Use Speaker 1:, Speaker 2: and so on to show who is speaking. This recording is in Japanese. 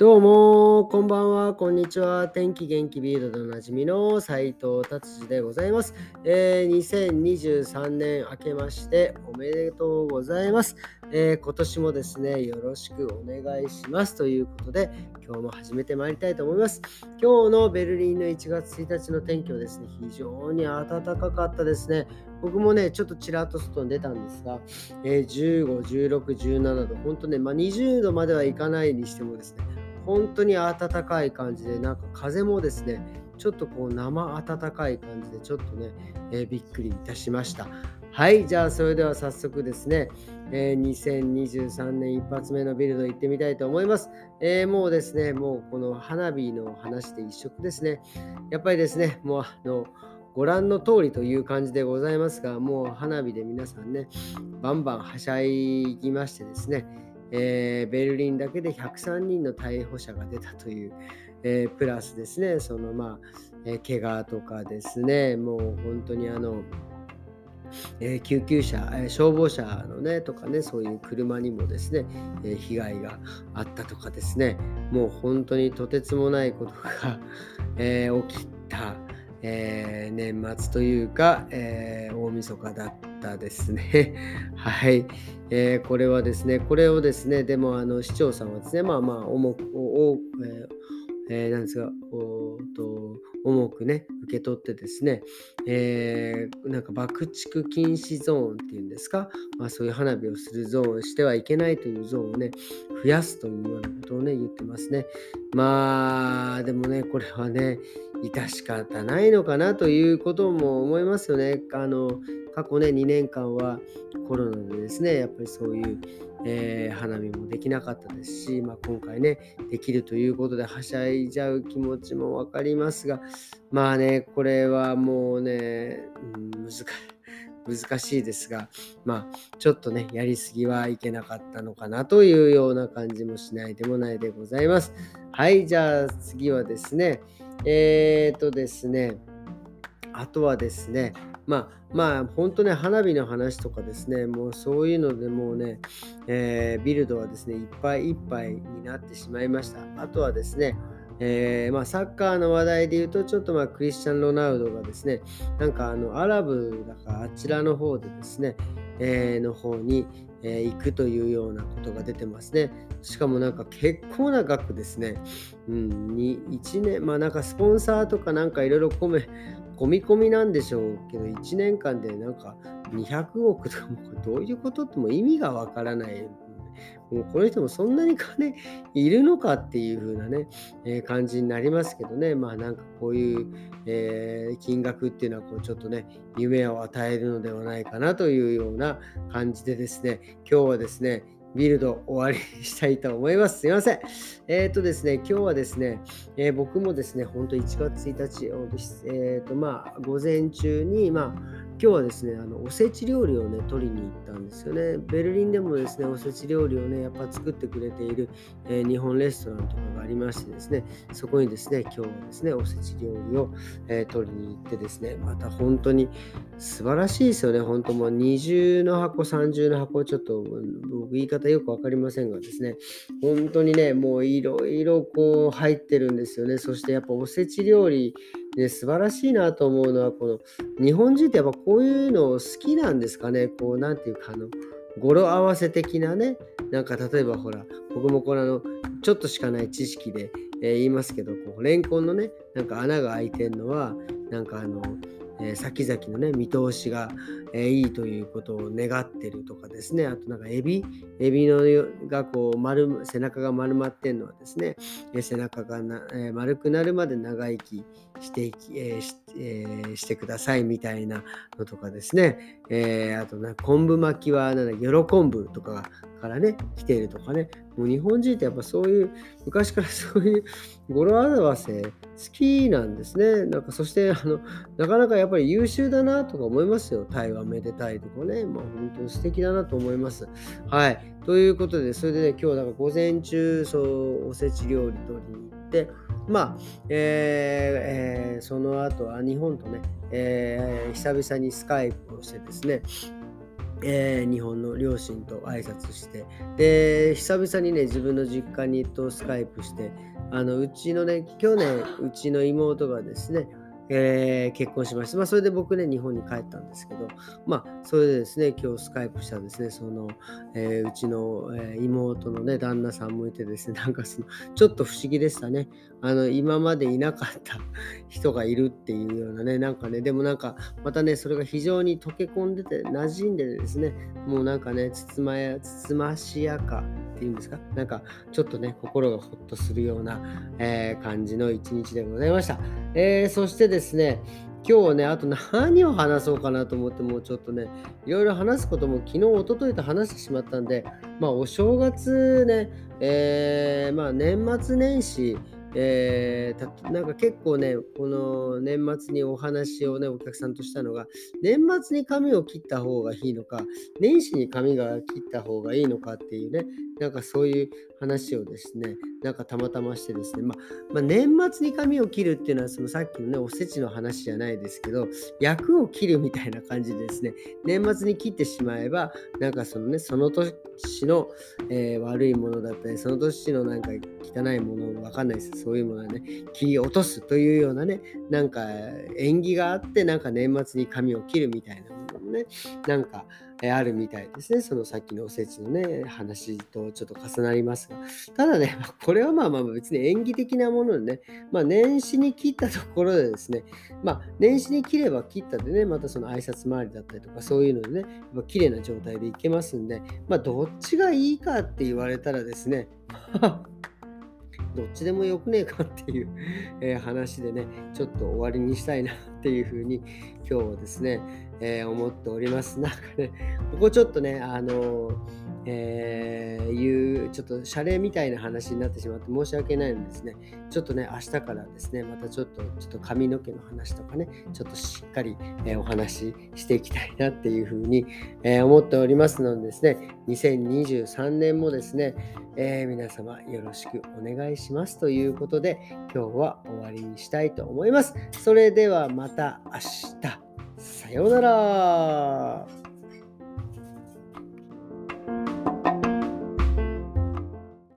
Speaker 1: どうも、こんばんは、こんにちは。天気元気ビールでおなじみの斉藤達治でございます、えー、2023年明けましておめでとうございます、えー、今年もですね、よろしくお願いします。ということで、今日も始めてまいりたいと思います。今日のベルリンの1月1日の天気はですね、非常に暖かかったですね。僕もね、ちょっとちらっと外に出たんですが、えー、15、16、17度、本当ね、まあ、20度まではいかないにしてもですね、本当に暖かい感じで、なんか風もですね、ちょっとこう生暖かい感じで、ちょっとね、えー、びっくりいたしました。はい、じゃあそれでは早速ですね、えー、2023年一発目のビルド行ってみたいと思います。えー、もうですね、もうこの花火の話で一色ですね。やっぱりですね、もうあの、ご覧の通りという感じでございますが、もう花火で皆さんね、バンバンはしゃいぎましてですね、えー、ベルリンだけで103人の逮捕者が出たという、えー、プラスですね、そのまあ、えー、怪我とかですね、もう本当にあの、えー、救急車、えー、消防車のねとかねそういう車にもですね、えー、被害があったとかですね。もう本当にとてつもないことが、え起きた、え年末というか、え大晦日だったですね。はい。えー、これはですね、これをですね、でもあの市長さんはですね、まあまあ重く、おえーえ、なんですが、おと重くね、受け取ってですね、えー、なんか爆竹禁止ゾーンっていうんですか、まあ、そういう花火をするゾーンしてはいけないというゾーンをね、増やすというようなことをね、言ってますね。まあ、でもね、これはね、致し方ないのかなということも思いますよね。あの過去ね、2年間はコロナでですね、やっぱりそういう、えー、花見もできなかったですし、まあ、今回ね、できるということではしゃいじゃう気持ちも分かりますが、まあね、これはもうね、うん、難しい。難しいですが、まあ、ちょっとね、やりすぎはいけなかったのかなというような感じもしないでもないでございます。はい、じゃあ次はですね、えー、っとですね、あとはですね、まあまあ本当ね花火の話とかですねもうそういうのでもうね、えー、ビルドはですねいっぱいいっぱいになってしまいましたあとはですねえー、まあ、サッカーの話題で言うと、ちょっとまあクリスチャン・ロナウドがですね、なんかあのアラブだかあちらの方でですね、えー、の方に、えー、行くというようなことが出てますね。しかもなんか結構な額ですね。うん、に1年、まあなんかスポンサーとかなんかいろいろ込め、込み込みなんでしょうけど、1年間でなんか200億とかもどういうことっても意味がわからない。もうこの人もそんなに金 いるのかっていう風なね、えー、感じになりますけどね、まあなんかこういう、えー、金額っていうのはこうちょっとね、夢を与えるのではないかなというような感じでですね、今日はですね、ビルド終わりにしたいと思います。すいません。えっ、ー、とですね、今日はですね、えー、僕もですね、本当1月1日、えっ、ー、とまあ、午前中に、まあ、今日はですね、あのおせち料理をね、取りに行ったんですよね。ベルリンでもですね、おせち料理をね、やっぱ作ってくれている、えー、日本レストランとかがありましてですね、そこにですね、今日はですね、おせち料理を、えー、取りに行ってですね、また本当に素晴らしいですよね、本当もう20の箱、30の箱、ちょっと僕言い方よく分かりませんがですね、本当にね、もういろいろこう入ってるんですよね。そしてやっぱおせち料理で素晴らしいなと思うのは、この日本人ってやっぱこういうの好きなんですかね？こう、なんていうか、あの、語呂合わせ的なね、なんか例えばほら、僕もこれあの、ちょっとしかない知識で、えー、言いますけど、こうレンコンのね、なんか穴が開いてるのは、なんかあの、え、先々のね、見通しが、え、いいということを願ってるとかですね、あとなんかエビ、エビのがこう丸、背中が丸まってるのはですね、え背中がな、え丸くなるまで長生きしてき、えしえー、してくださいみたいなのとかですね、えあとな昆布巻きはなん、喜ぶとかがからね、来ているとかね、もう日本人ってやっぱそういう、昔から そういう語呂合わせ好きなんですね。なんかそしてあの、なかなかやっぱり優秀だなとか思いますよ。タイはめでたいとかね。まあ本当に素敵だなと思います。はい。ということで、それでね、今日だから午前中、そう、おせち料理取りに行って、まあ、えーえー、その後は日本とね、えー、久々にスカイプをしてですね、えー、日本の両親と挨拶してで久々にね自分の実家にとスカイプしてあのうちのね去年うちの妹がですねえー、結婚しました。まあ、それで僕ね、日本に帰ったんですけど、まあ、それでですね、今日スカイプしたですね、その、えー、うちの、え、妹のね、旦那さんもいてですね、なんかその、ちょっと不思議でしたね。あの、今までいなかった 人がいるっていうようなね、なんかね、でもなんか、またね、それが非常に溶け込んでて、馴染んでですね、もうなんかね、つつまや、つつましやかっていうんですか、なんか、ちょっとね、心がほっとするような、えー、感じの一日でございました。えー、そしてですね、今日はね、あと何を話そうかなと思って、もうちょっとね、いろいろ話すことも昨日、おとといと話してしまったんで、まあ、お正月ね、えー、まあ、年末年始、えー、なんか結構ね、この年末にお話をね、お客さんとしたのが、年末に髪を切った方がいいのか、年始に髪が切った方がいいのかっていうね、なんかそういう話をですね、なんかたまたましてですね、まあ、まあ、年末に髪を切るっていうのは、そのさっきのね、おせちの話じゃないですけど、役を切るみたいな感じでですね、年末に切ってしまえば、なんかそのね、その年の、えー、悪いものだったり、その年のなんか汚いもの、わかんないです。そういうものはね、切り落とすというようなね、なんか縁起があって、なんか年末に髪を切るみたいなものもね、なんか、あるみたいですね。そのさっきのおせちのね、話とちょっと重なりますが。ただね、これはまあまあ別に演技的なものでね、まあ年始に切ったところでですね、まあ年始に切れば切ったでね、またその挨拶回りだったりとかそういうのでね、やっぱ綺麗な状態でいけますんで、まあどっちがいいかって言われたらですね、どっちでもよくねえかっていう、えー、話でね、ちょっと終わりにしたいなっていうふうに今日はですね、えー、思っております。なんかね、ここちょっとね、あのえー、いうちょっと謝礼みたいな話になってしまって申し訳ないのですね、ちょっとね、明日からですね、またちょっとちょっと髪の毛の話とかね、ちょっとしっかり、えー、お話ししていきたいなっていうふうに、えー、思っておりますのでですね、2023年もですね、え皆様よろしくお願いしますということで、今日は終わりにしたいと思います。それではまた明日。さようなら。